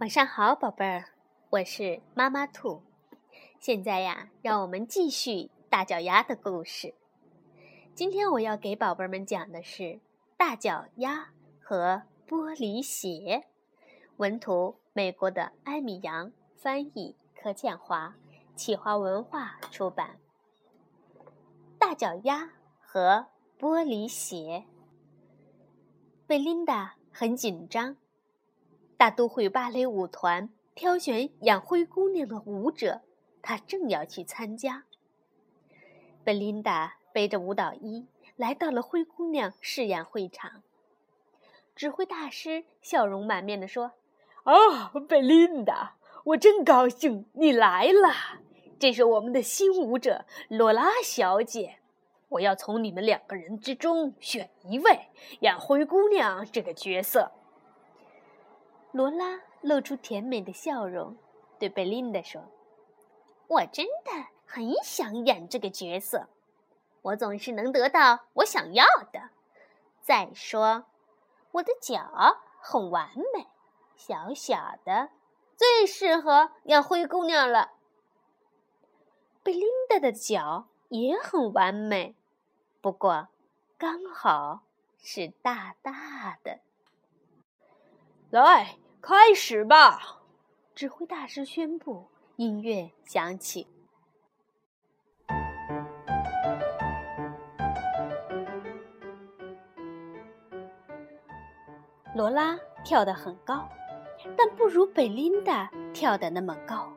晚上好，宝贝儿，我是妈妈兔。现在呀，让我们继续大脚丫的故事。今天我要给宝贝们讲的是大脚丫和玻璃鞋。文图：美国的艾米扬，翻译：柯建华，企划文化出版。大脚丫和玻璃鞋。贝琳达很紧张。大都会芭蕾舞团挑选养灰姑娘的舞者，她正要去参加。贝琳达背着舞蹈衣来到了灰姑娘试演会场。指挥大师笑容满面地说：“啊，贝琳达，我真高兴你来了。这是我们的新舞者罗拉小姐。我要从你们两个人之中选一位演灰姑娘这个角色。”罗拉露出甜美的笑容，对贝琳达说：“我真的很想演这个角色，我总是能得到我想要的。再说，我的脚很完美，小小的，最适合演灰姑娘了。贝琳达的脚也很完美，不过刚好是大大的。”来，开始吧！指挥大师宣布。音乐响起。罗拉跳得很高，但不如贝琳达跳得那么高。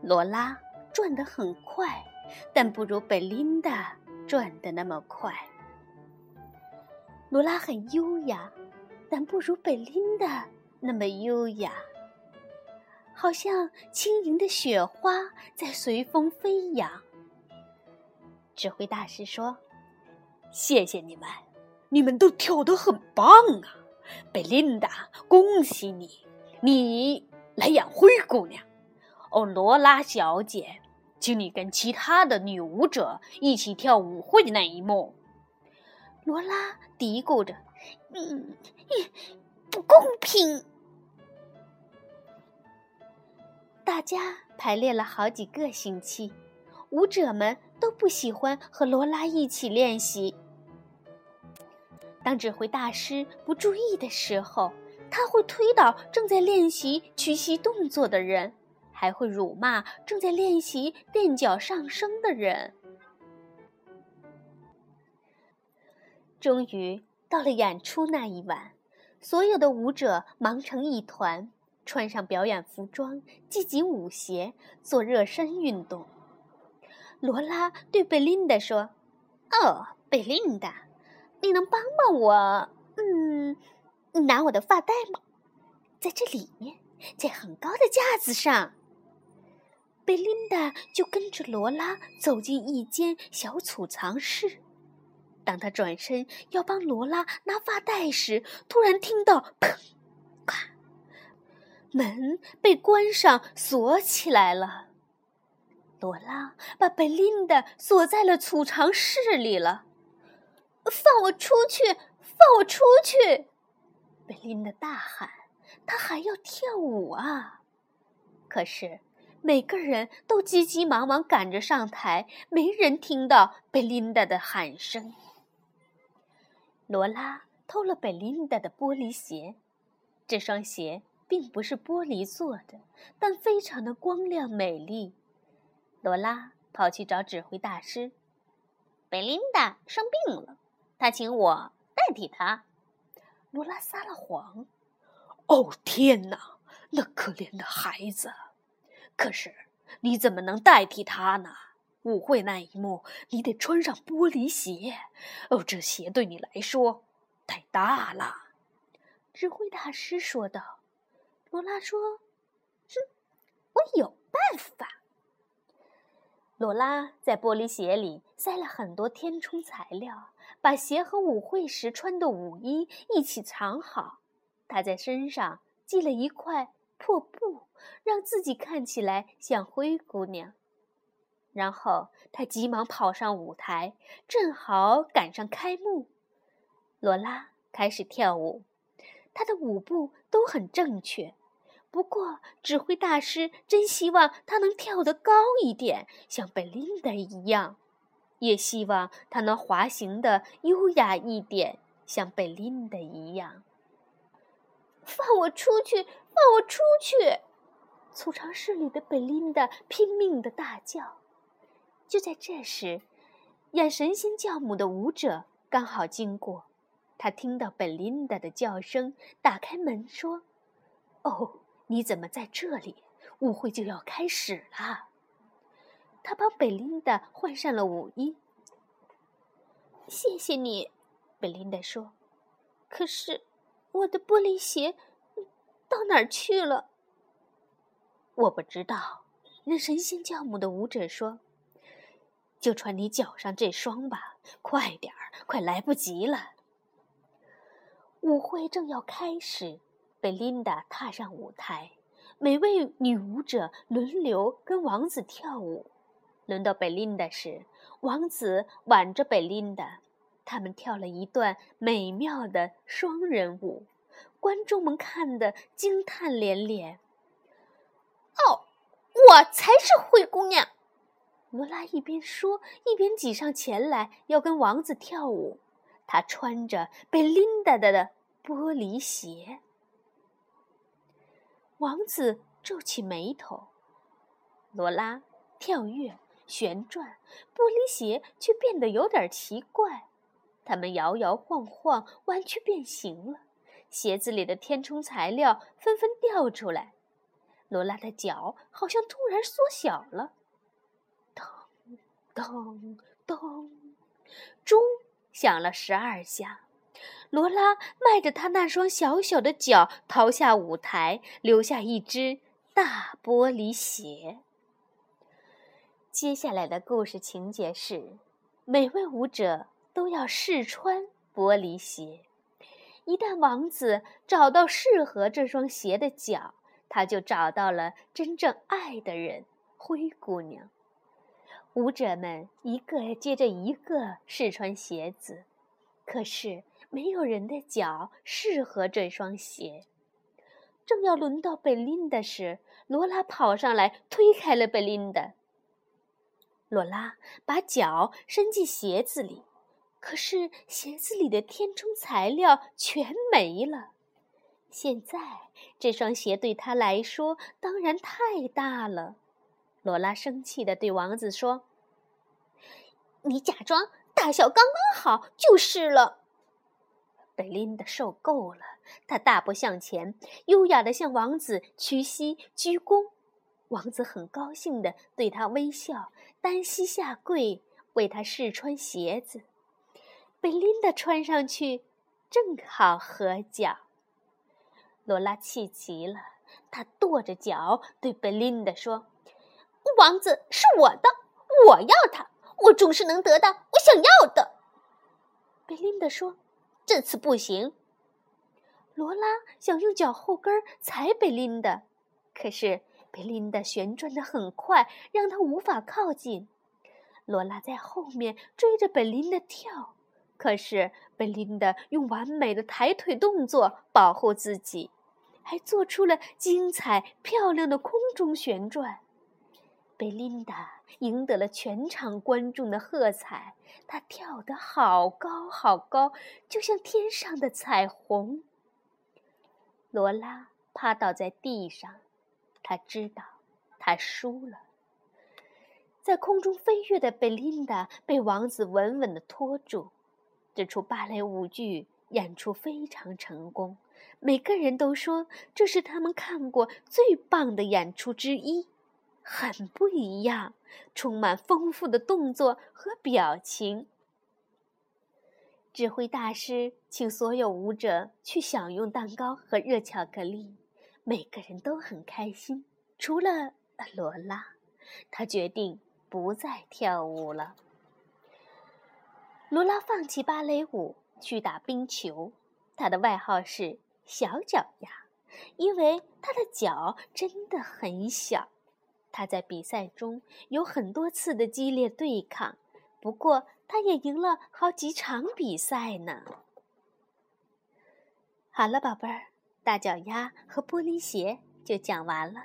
罗拉转得很快，但不如贝琳达转得那么快。罗拉很优雅。但不如贝琳达那么优雅，好像轻盈的雪花在随风飞扬。指挥大师说：“谢谢你们，你们都跳得很棒啊！贝琳达，恭喜你，你来演灰姑娘。哦，罗拉小姐，请你跟其他的女舞者一起跳舞会那一幕。”罗拉嘀咕着。嗯，不公平。家排练了好几个星期，舞者们都不喜欢和罗拉一起练习。当指挥大师不注意的时候，他会推倒正在练习屈膝动作的人，还会辱骂正在练习垫脚上升的人。终于。到了演出那一晚，所有的舞者忙成一团，穿上表演服装，系紧舞鞋，做热身运动。罗拉对贝琳达说：“哦，贝琳达，你能帮帮我？嗯，拿我的发带吗？在这里面，在很高的架子上。”贝琳达就跟着罗拉走进一间小储藏室。当他转身要帮罗拉拿发带时，突然听到“砰”“”，门被关上锁起来了。罗拉把贝琳达锁在了储藏室里了。放我出去！放我出去！贝琳达大喊：“她还要跳舞啊！”可是每个人都急急忙忙赶着上台，没人听到贝琳达的喊声。罗拉偷了贝琳达的玻璃鞋，这双鞋并不是玻璃做的，但非常的光亮美丽。罗拉跑去找指挥大师，贝琳达生病了，他请我代替她。罗拉撒了谎。哦天哪，那可怜的孩子！可是你怎么能代替他呢？舞会那一幕，你得穿上玻璃鞋。哦，这鞋对你来说太大了。”指挥大师说道。罗拉说：“哼，我有办法。”罗拉在玻璃鞋里塞了很多填充材料，把鞋和舞会时穿的舞衣一起藏好。她在身上系了一块破布，让自己看起来像灰姑娘。然后他急忙跑上舞台，正好赶上开幕。罗拉开始跳舞，她的舞步都很正确，不过，指挥大师真希望他能跳得高一点，像贝琳达一样；也希望他能滑行的优雅一点，像贝琳达一样。放我出去！放我出去！储藏室里的贝琳达拼命的大叫。就在这时，演神仙教母的舞者刚好经过，他听到贝琳达的叫声，打开门说：“哦，你怎么在这里？舞会就要开始了。”他帮贝琳达换上了舞衣。谢谢你，贝琳达说。可是，我的玻璃鞋到哪儿去了？我不知道。那神仙教母的舞者说。就穿你脚上这双吧，快点儿，快来不及了。舞会正要开始，贝琳达踏上舞台，每位女舞者轮流跟王子跳舞。轮到贝琳达时，王子挽着贝琳达，他们跳了一段美妙的双人舞，观众们看得惊叹连连。哦，我才是灰姑娘！罗拉一边说，一边挤上前来，要跟王子跳舞。她穿着贝琳达的玻璃鞋。王子皱起眉头。罗拉跳跃、旋转，玻璃鞋却变得有点奇怪。它们摇摇晃晃，弯曲变形了。鞋子里的填充材料纷纷掉出来。罗拉的脚好像突然缩小了。咚咚，咚钟响了十二下。罗拉迈着她那双小小的脚逃下舞台，留下一只大玻璃鞋。接下来的故事情节是：每位舞者都要试穿玻璃鞋。一旦王子找到适合这双鞋的脚，他就找到了真正爱的人——灰姑娘。舞者们一个接着一个试穿鞋子，可是没有人的脚适合这双鞋。正要轮到贝琳达时，罗拉跑上来推开了贝琳达。罗拉把脚伸进鞋子里，可是鞋子里的填充材料全没了。现在这双鞋对她来说当然太大了。罗拉生气地对王子说：“你假装大小刚刚好就是了。”贝琳达受够了，她大步向前，优雅地向王子屈膝鞠躬。王子很高兴地对她微笑，单膝下跪为她试穿鞋子。贝琳达穿上去正好合脚。罗拉气极了，她跺着脚对贝琳达说。王子是我的，我要他，我总是能得到我想要的。贝琳达说：“这次不行。”罗拉想用脚后跟踩贝琳达，可是贝琳达旋转的很快，让她无法靠近。罗拉在后面追着贝琳达跳，可是贝琳达用完美的抬腿动作保护自己，还做出了精彩漂亮的空中旋转。贝琳达赢得了全场观众的喝彩，他跳得好高好高，就像天上的彩虹。罗拉趴倒在地上，他知道他输了。在空中飞跃的贝琳达被王子稳稳地拖住。这出芭蕾舞剧演出非常成功，每个人都说这是他们看过最棒的演出之一。很不一样，充满丰富的动作和表情。指挥大师请所有舞者去享用蛋糕和热巧克力，每个人都很开心，除了罗拉，她决定不再跳舞了。罗拉放弃芭蕾舞去打冰球，她的外号是“小脚丫”，因为她的脚真的很小。他在比赛中有很多次的激烈对抗，不过他也赢了好几场比赛呢。好了，宝贝儿，大脚丫和玻璃鞋就讲完了。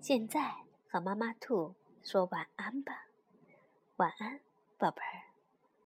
现在和妈妈兔说晚安吧，晚安，宝贝儿。